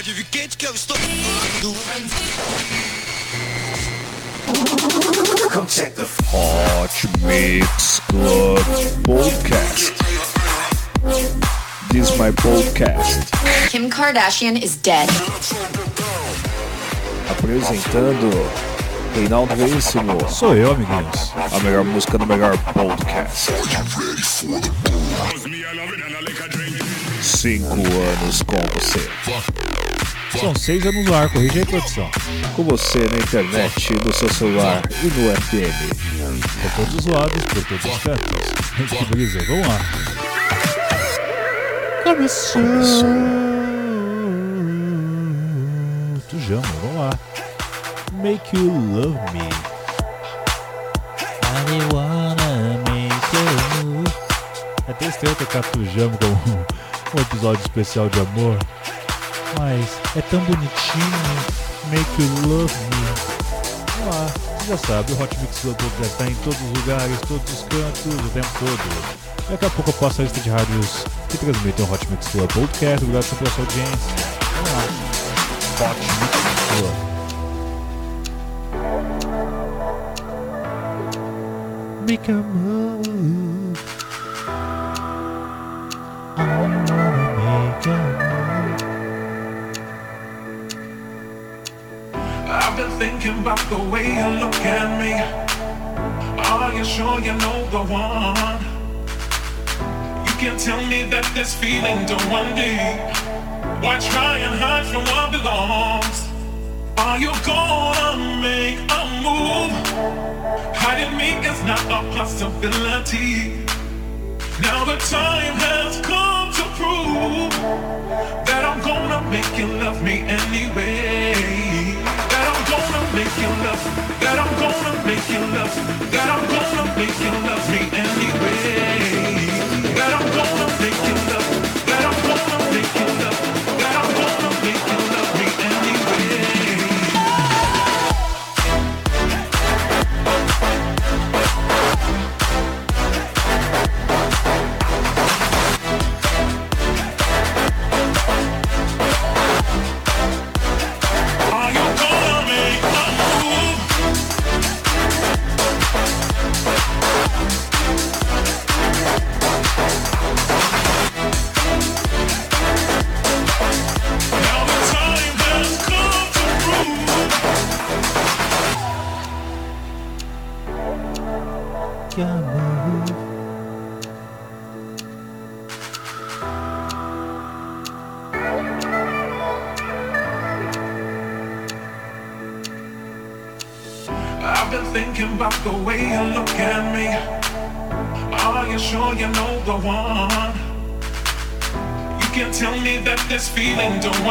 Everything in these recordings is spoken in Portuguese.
pode vir quente que eu estou. Hot Mix Club Podcast. This is my podcast. Kim Kardashian is dead. Apresentando Reinaldo Veríssimo. Sou eu, amiguinhos. A melhor música do melhor podcast. Cinco anos com você. São seis anos no ar, corrige aí, produção. Com você na internet, no seu celular e no FM. Por todos os lados, por todos os cantos. Que beleza, vamos lá. Começou. Tujamo, vamos lá. Make you love me. I wanna make you. É até estranho tocar Tujamo como um episódio especial de amor. Mas é tão bonitinho. Make you love me. Vamos lá, você já sabe, o Hot Mix Club já está em todos os lugares, todos os cantos, o tempo todo. Daqui a pouco eu passo a lista de rádios que transmitem o Hot Mix Club Podcast. Obrigado sempre pela sua audiência. Vamos lá. Hot Mix Club. Make a move. Been thinking about the way you look at me. Are you sure you know the one? You can't tell me that this feeling don't run deep. Why try and hide from what belongs? Are you gonna make a move? Hiding me is not a possibility. Now the time has come to prove that I'm gonna make you love me anyway. That I'm gonna make you love. That I'm gonna make you love. I'm gonna make you love me anyway.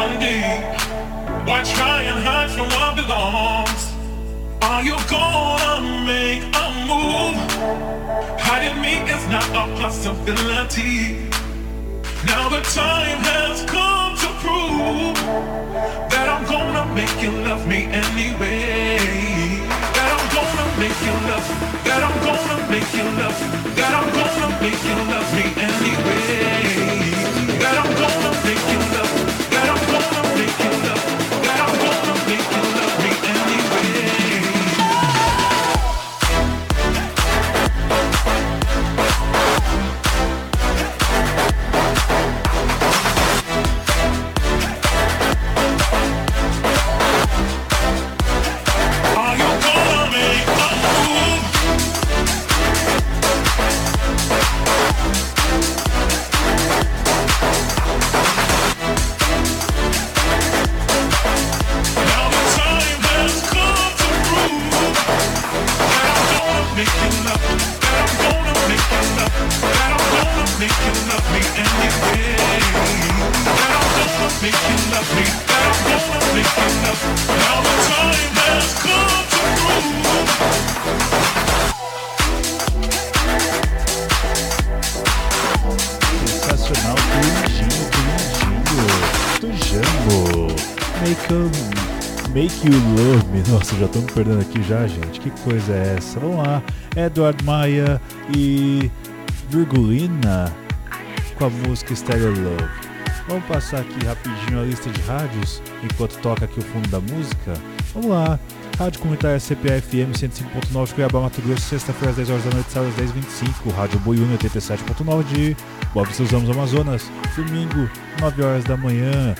Don't deep. Why try and hide from what belongs? Are you gonna make a move? Hiding me is not a possibility. Now the time has come to prove that I'm gonna make you love me anyway. That I'm gonna make you love. That I'm gonna make you love. That I'm gonna make you love me anyway. Nossa, já me perdendo aqui já, gente. Que coisa é essa? Vamos lá. Edward Maia e Virgulina com a música Stereo Love. Vamos passar aqui rapidinho a lista de rádios enquanto toca aqui o fundo da música. Vamos lá. Rádio Comunitária CPA-FM 105.9 de Cuiabá, Mato Grosso, sexta-feira às 10 horas da noite, sábado às 10h25. Rádio Boiúna 87.9 de Bob Ramos, Amazonas, domingo, 9 horas da manhã.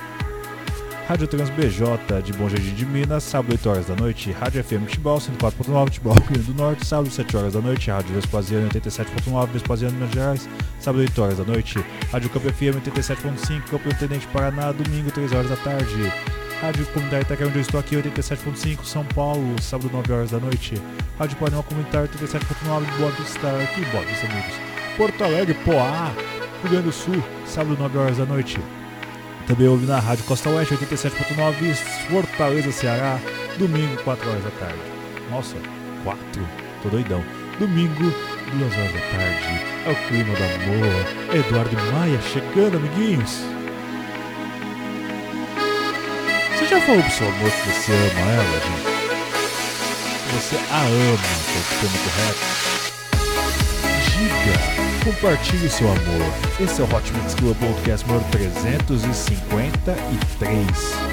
Rádio Trans BJ de Bom Jardim de Minas, sábado 8 horas da noite, Rádio FM Tibau 104.9, Tibau Rio Grande do Norte, sábado 7 horas da noite, Rádio Vespasiano 87.9, Vespasiano Minas Gerais, sábado 8 horas da noite, Rádio Campo FM 87.5, Campo Tenente Paraná, domingo 3 horas da tarde, Rádio Comunitária Itaquera, onde eu estou aqui, 87.5, São Paulo, sábado 9 horas da noite, Rádio Panel Comunitário 87.9, Boa Vista, aqui, Boa Vista, amigos, Porto Alegre, Poá, Rio Grande do Sul, sábado 9 horas da noite, também ouve na Rádio Costa Oeste 87.9, Fortaleza, Ceará, domingo, 4 horas da tarde. Nossa, 4, tô doidão. Domingo, 2 horas da tarde. É o clima do amor. Eduardo Maia chegando, amiguinhos. Você já falou pro seu amor que você ama ela, gente? Você a ama, que é o termo correto? Diga compartilhe seu amor. Esse é o Hot Mix Club Podcast número 353.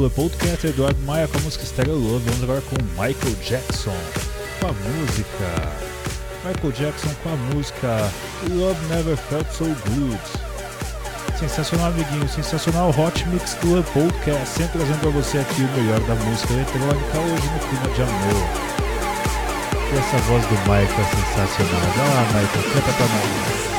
Club Podcast, Eduardo Maia com a música Stereo Love. Vamos agora com Michael Jackson com a música. Michael Jackson com a música Love Never Felt So Good. Sensacional, amiguinho. Sensacional Hot Mix Club Podcast. Sempre trazendo pra você aqui o melhor da música eletrônica hoje no clima de amor. E essa voz do Michael é sensacional. Vai lá, Michael, canta pra nós.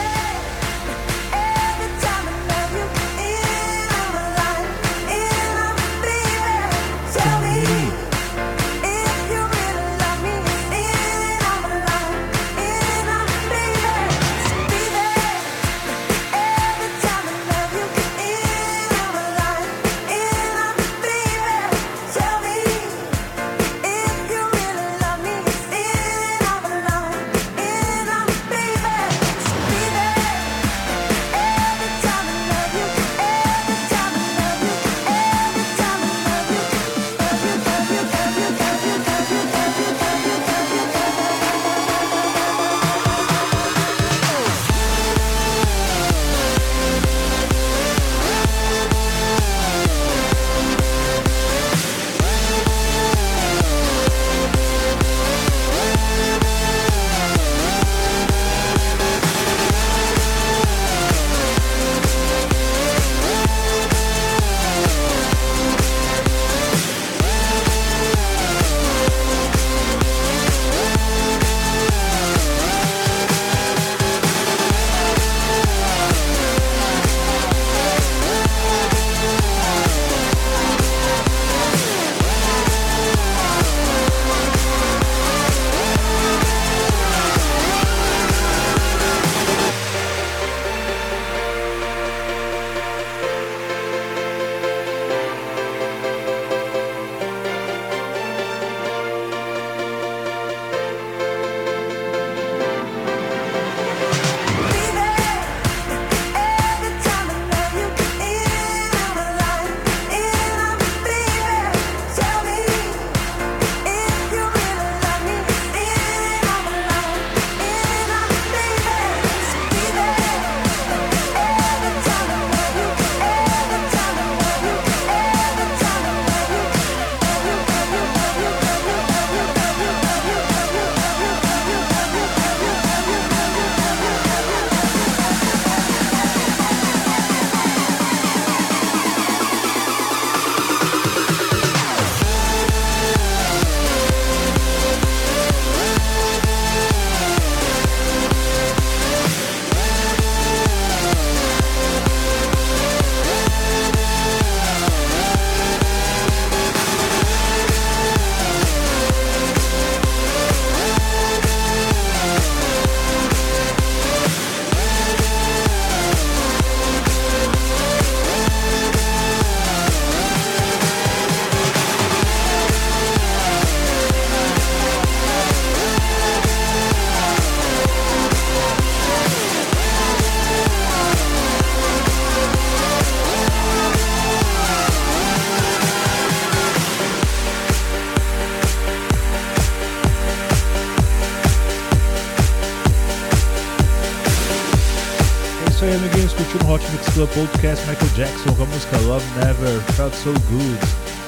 Club Podcast Michael Jackson com a música Love Never Felt So Good,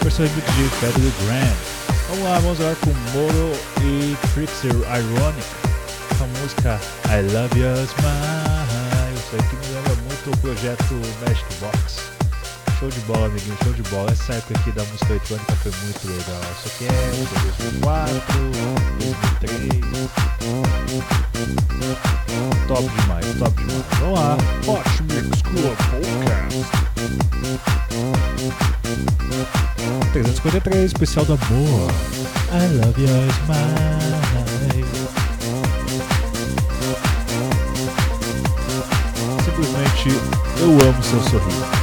versão remix de Federal Grant. Vamos lá, vamos lá com Moro e Trixie Ironic com a música I Love Your Smile. Isso aqui me lembra muito o projeto Magic Box. Show de bola, amiguinho, show de bola. Essa época aqui da música eletrônica foi muito legal. Isso aqui é 2004, 2003. Top demais, top demais. Vamos lá, Hot Mix Club Podcast. 353, especial do amor. I love your smile. Simplesmente eu amo seu sorriso.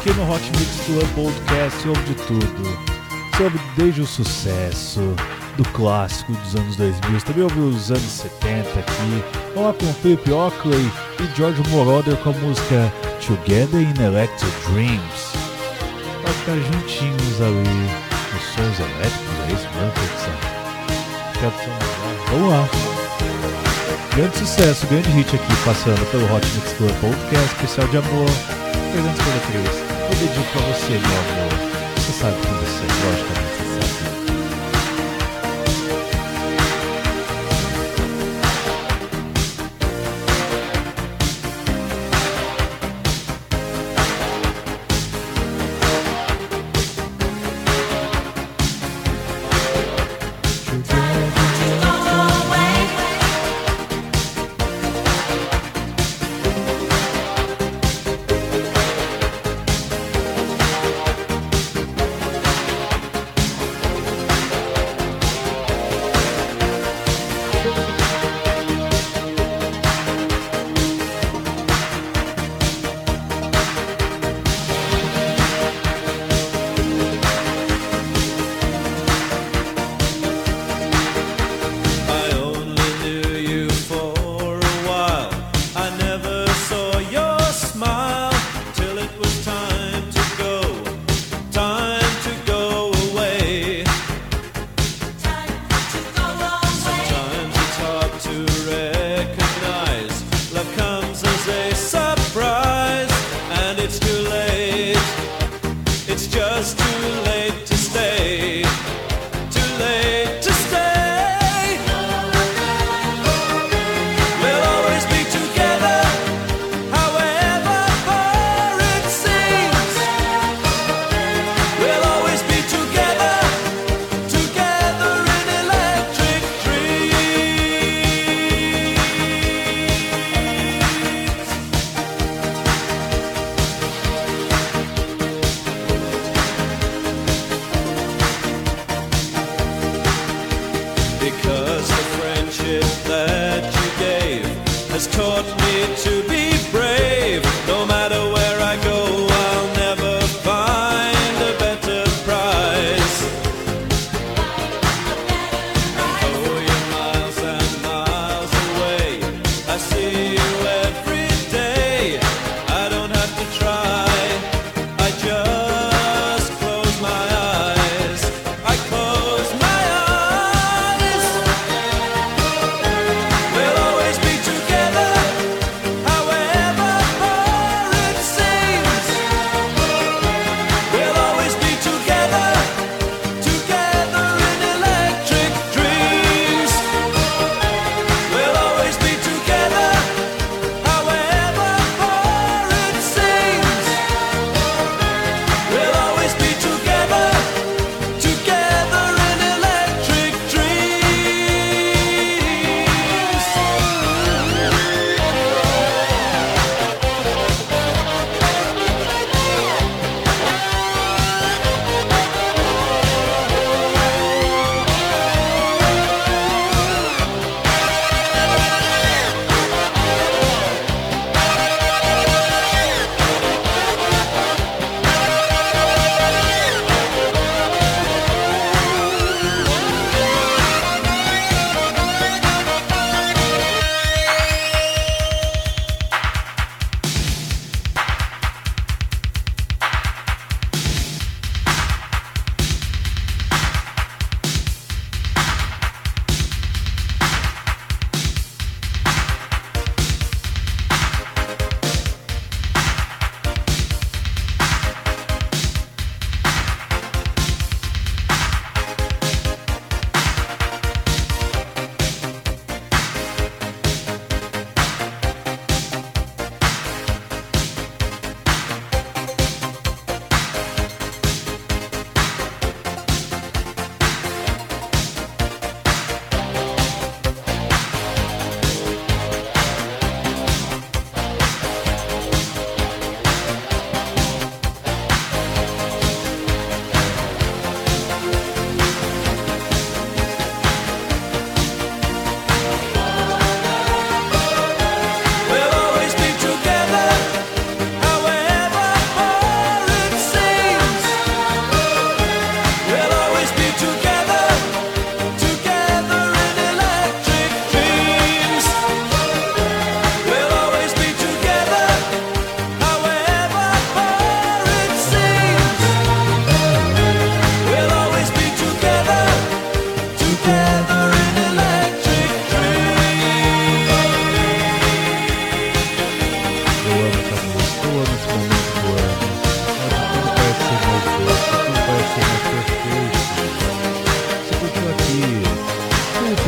Aqui no Hot Mix Club Podcast sobre de tudo. Sobre desde o sucesso do clássico dos anos 2000, também ouve os anos 70 aqui. Vamos lá com Philip Oakley e George Moroder com a música Together in Electric Dreams. Pra ficar juntinhos ali nos sons elétricos, é isso mesmo, Vamos lá. Grande sucesso, grande hit aqui passando pelo Hot Mix Club Podcast, especial de amor. 353. Eu dedico pra você, meu amor. Você sabe que você, logicamente, você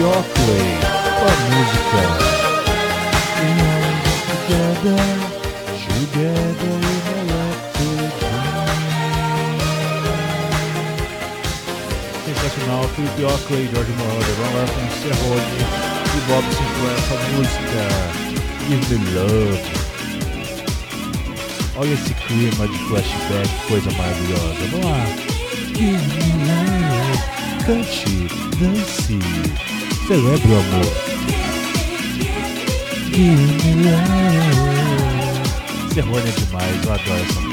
Oakley com a música Together, Together in Electric. Sensacional, Philip Oakley, George Moroder, lá com Cerrone e Bob Sinclair com a música Give Me Love. Olha esse clima de flashback, coisa maravilhosa. Vamos lá. Give me love, cante, dance, celebre o amor. Give me. Serrone é demais, eu adoro essa música.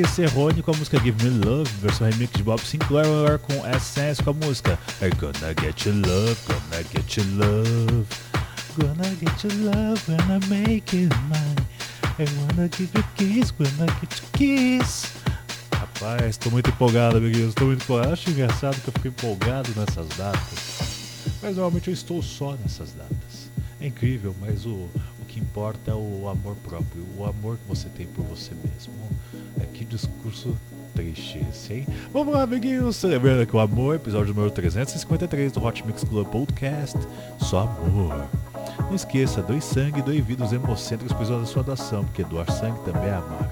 Aqui Serrone com a música Give Me Love, versão remix de Bob Sinclair com Essence com a música I'm gonna get your love, gonna get your love, gonna get your love, gonna make it mine. I wanna give you kiss, gonna get your kiss. Rapaz, tô muito empolgado, amiguinhos, tô muito empolgado. Acho engraçado que eu fico empolgado nessas datas, mas normalmente eu estou só nessas datas. É incrível, mas o, o que importa é o amor próprio, o amor que você tem por você mesmo que discurso triste esse, hein? Vamos lá, amiguinhos, celebrando aqui o amor, episódio número 353 do Hot Mix Club Podcast. Só amor. Não esqueça, doe sangue, doe vida os hemocêntricos precisam é da sua doação, porque doar sangue também é amar.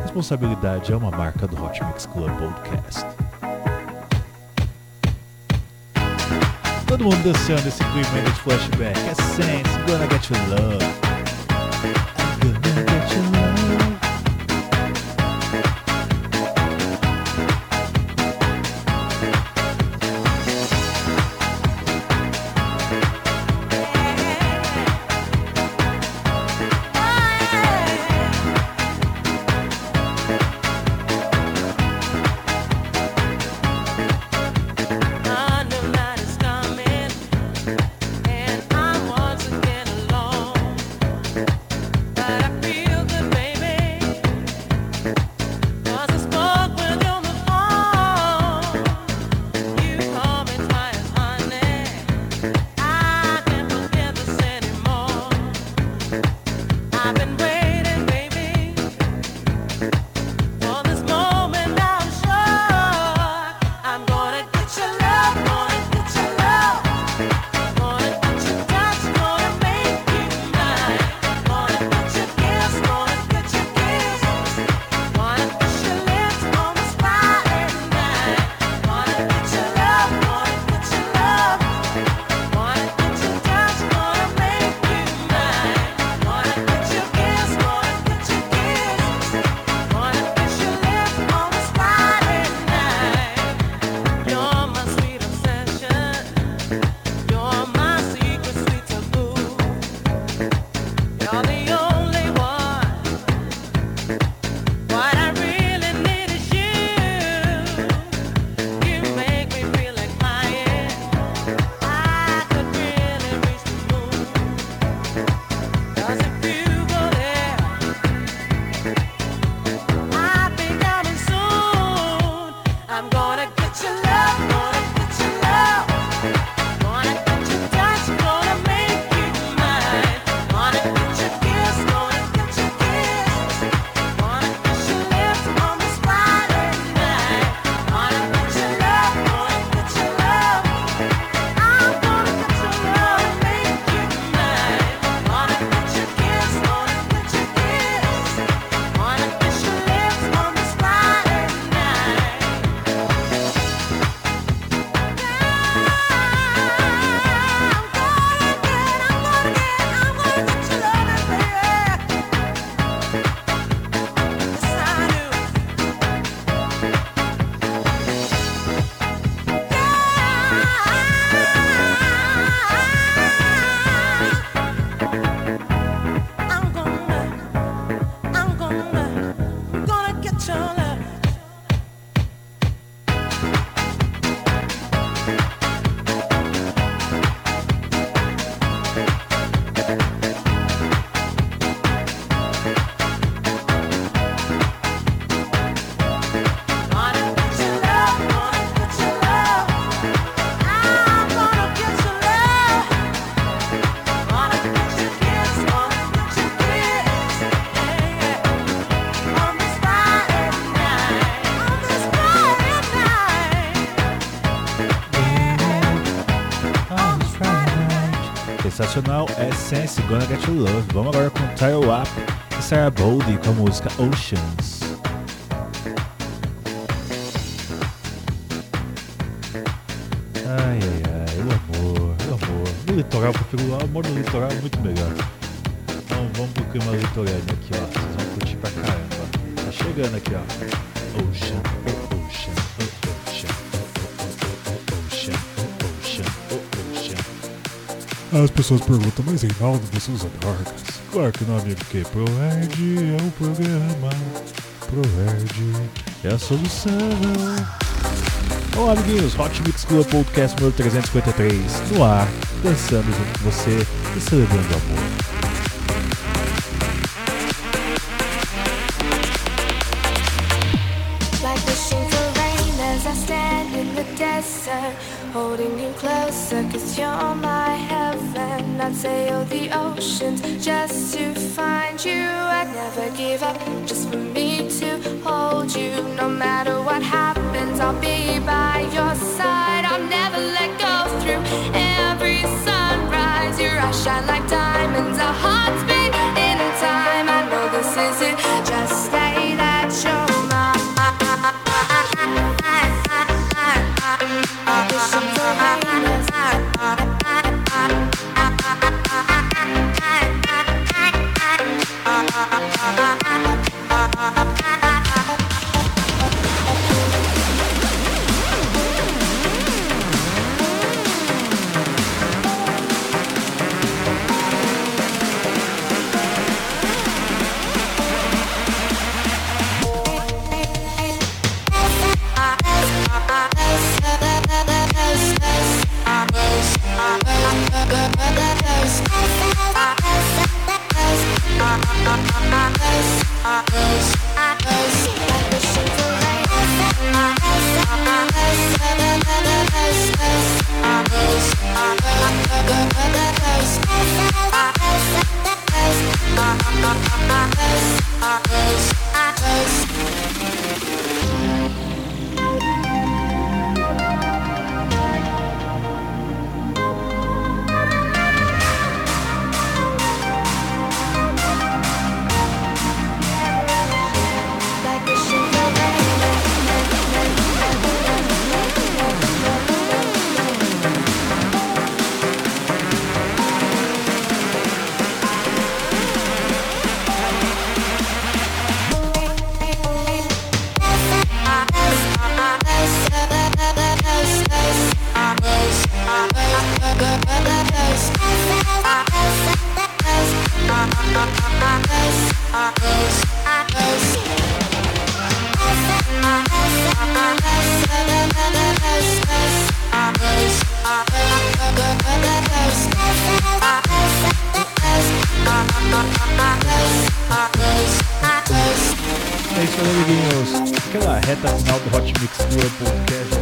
Responsabilidade é uma marca do Hot Mix Club Podcast. Todo mundo dançando esse clima de flashback. É sense, gonna get you love. I'm gonna get you love. sensacional é Sense Gonna Get You Love. Vamos agora com Tile Up e Sarah Boldy com a música Oceans. Ai, ai, ai, o amor, o amor. No litoral, porque o amor no litoral é muito melhor. Então vamos pro clima litorâneo aqui, ó. Vocês vão curtir pra caramba. Tá chegando aqui, ó. Ocean. As pessoas perguntam, mas Reinaldo, você usa drogas? Claro que não, amigo, porque ProErd é o programa. ProErd é a solução. Olá, amiguinhos. Hot Mix Club Podcast número 353 no ar, dançando junto com você e celebrando o amor. give up Ha ha ha ha. Aquela reta final do Hot Mix Club Podcast.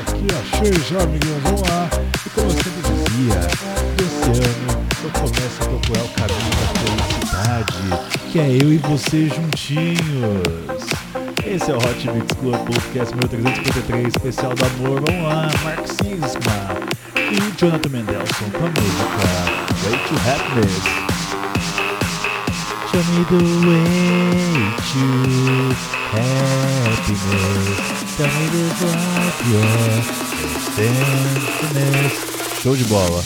Aqui achei já, amiguinhos. Vamos lá. E como eu sempre dizia, esse ano eu começo a procurar o caminho da felicidade, que é eu e você juntinhos. Esse é o Hot Mix Club Podcast 1353, especial do amor. Vamos lá, Marxisma. E Jonathan Mendelson com a música Way to Happiness. Show me the way to happiness. Tell me the happiness. Show de bola.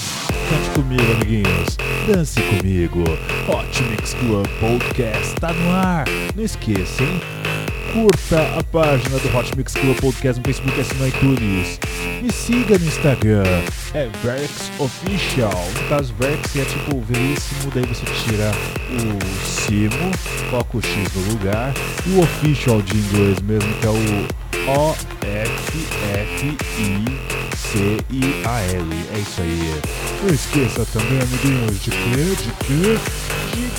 Cante comigo, amiguinhos. Dance comigo. Hot Mix Club Podcast tá no ar. Não esqueça, hein? Curta a página do Hot Mix Club Podcast no Facebook e no iTunes. Me siga no Instagram, é Verx Official. No caso, Verx é tipo veríssimo, daí você tira o Simo, coloca o X no lugar, e o Official de inglês mesmo, que é o O-F-F-I-C-I-A-L. É isso aí. Não esqueça também, amiguinhos, de quê? De quê? De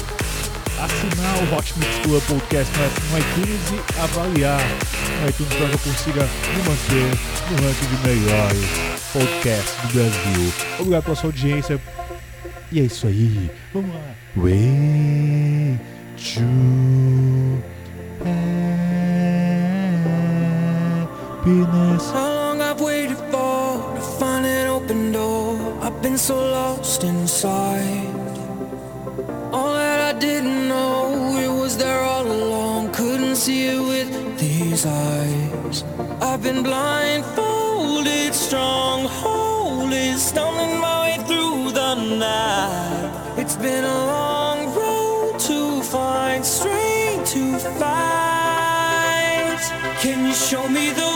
assinar o Hot Mix Club Podcast no iTunes e avaliar no iTunes para que eu consiga me manter no ranking de melhores podcasts do Brasil. Obrigado pela sua audiência. E é isso aí. Vamos lá. Way to happiness. How long I've waited for to find an open door. I've been so lost inside. All that I didn't there all along. Couldn't see it with these eyes. I've been blindfolded, strongholded, stumbling my way through the night. It's been a long road to find strength to fight. Can you show me the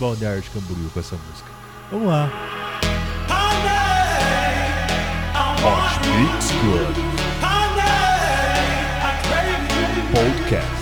Balneário de Camboriú com essa música. Vamos lá. Hot Mix Club Podcast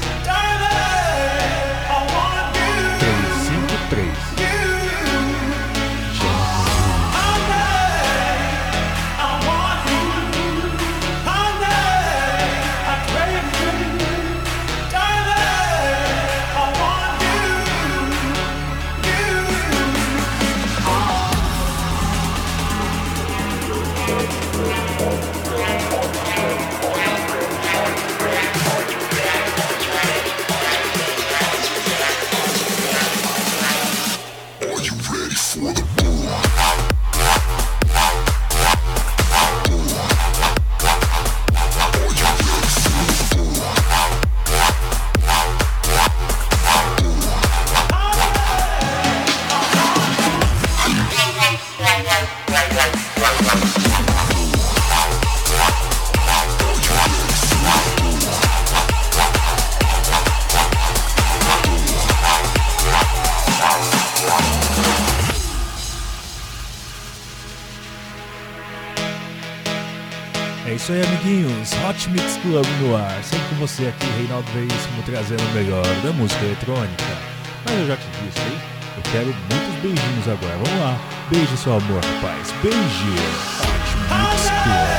Mix Club no ar. Sempre com você aqui, Reinaldo Veríssimo, trazendo o melhor da música eletrônica. Mas eu já te disse aí, eu quero muitos beijinhos agora. Vamos lá. Beijo, seu amor, rapaz. Beijo. Mix Club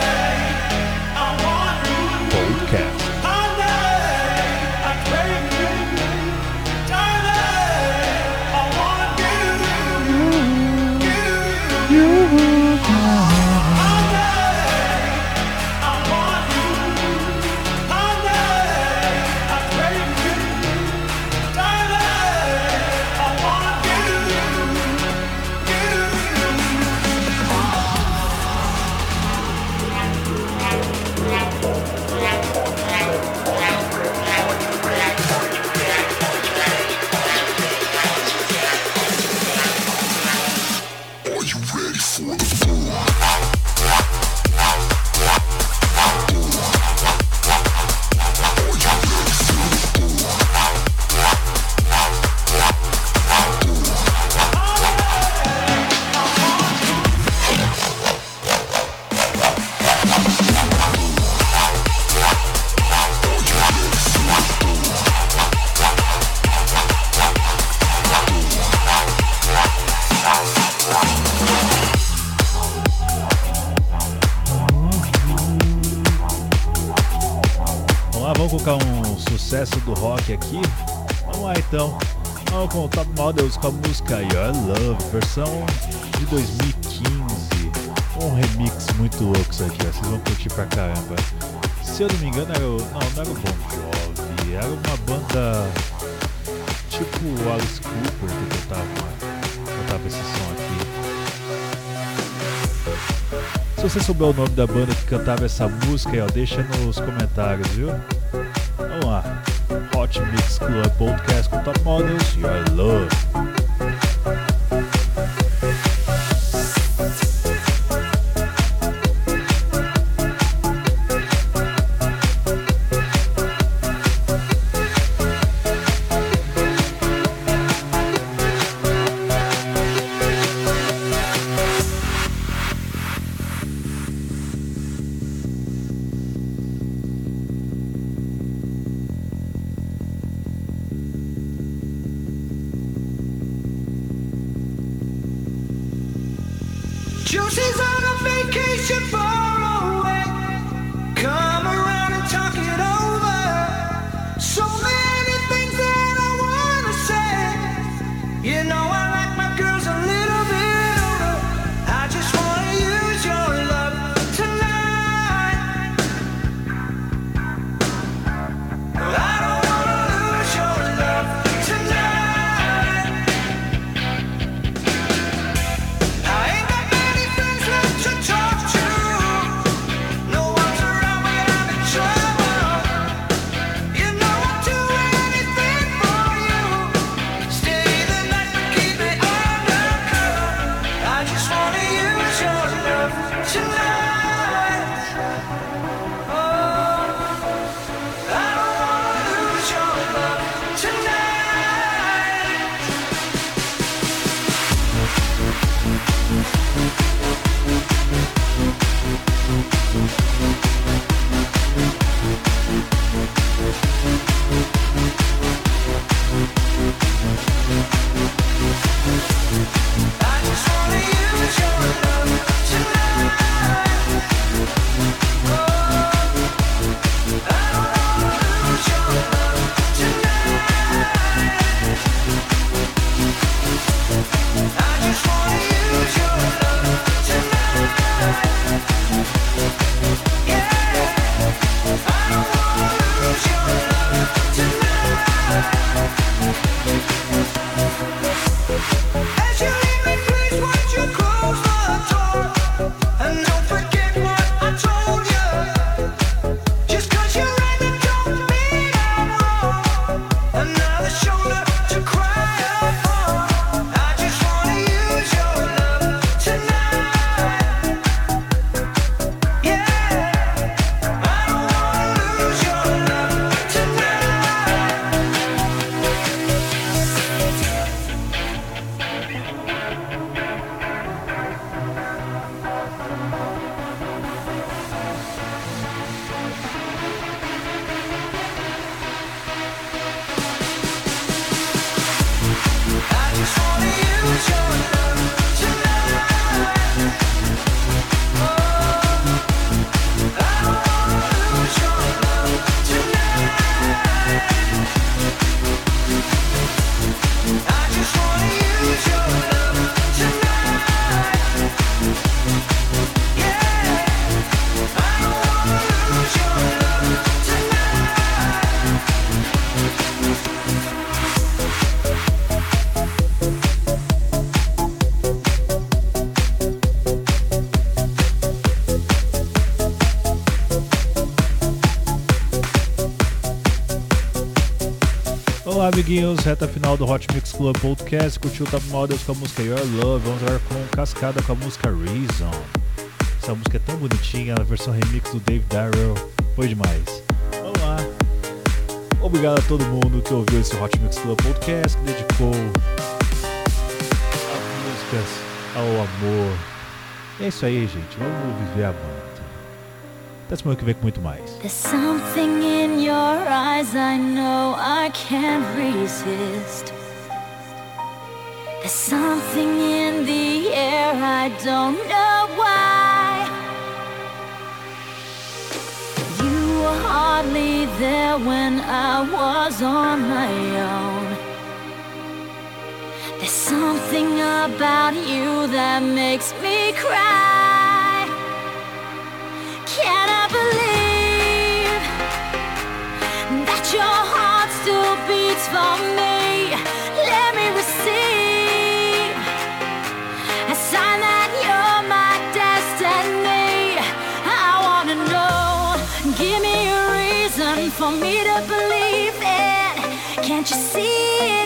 com a música Your Love, versão de 2015. Um remix muito louco isso aqui, ó. Vocês vão curtir pra caramba. Se eu não me engano, era o. Não, não era o Bon Jovi, era uma banda tipo o Alice Cooper que cantava, cantava esse som aqui. Se você souber o nome da banda que cantava essa música, ó, deixa nos comentários, viu? Vamos lá. Hot Mix Club Podcast com Top Models, Your Love. Amiguinhos, reta final do Hot Mix Club Podcast. Curtiu o Top Models com a música Your Love. Vamos agora com Cascada com a música Reason. Essa música é tão bonitinha, a versão remix do Dave Darrell. Foi demais. Vamos lá. Obrigado a todo mundo que ouviu esse Hot Mix Club Podcast, que dedicou as músicas ao amor. É isso aí, gente. Vamos viver a banda. Muito mais. There's something in your eyes I know I can't resist. There's something in the air I don't know why. You were hardly there when I was on my own. There's something about you that makes me cry. Give me a reason for me to believe it. Can't you see? it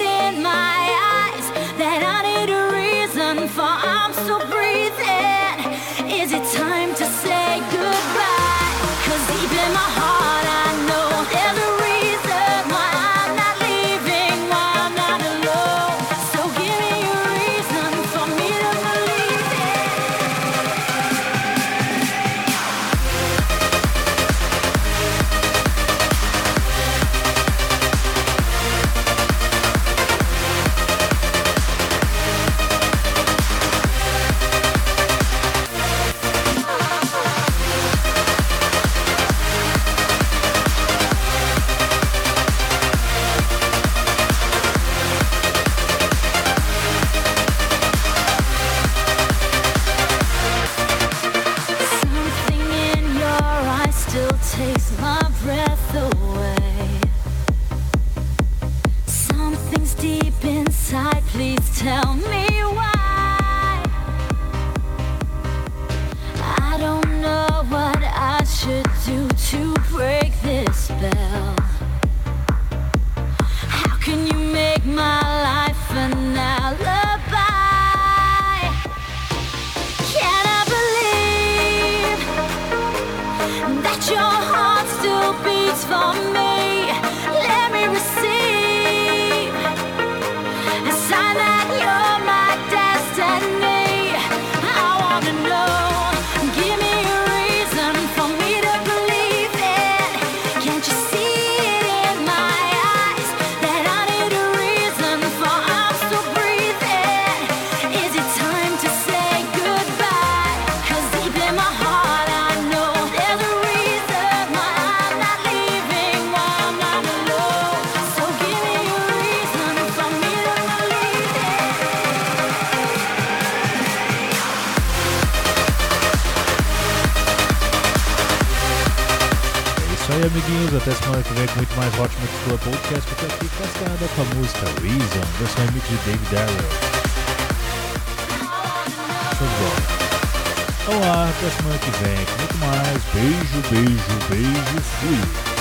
muito mais Hot Mix Club Podcast. Fica aqui cascada com a música Reason, versão remix de Dave Darrell. Show. Vamos lá, até semana que vem muito mais. Beijo, beijo, beijo. Fui.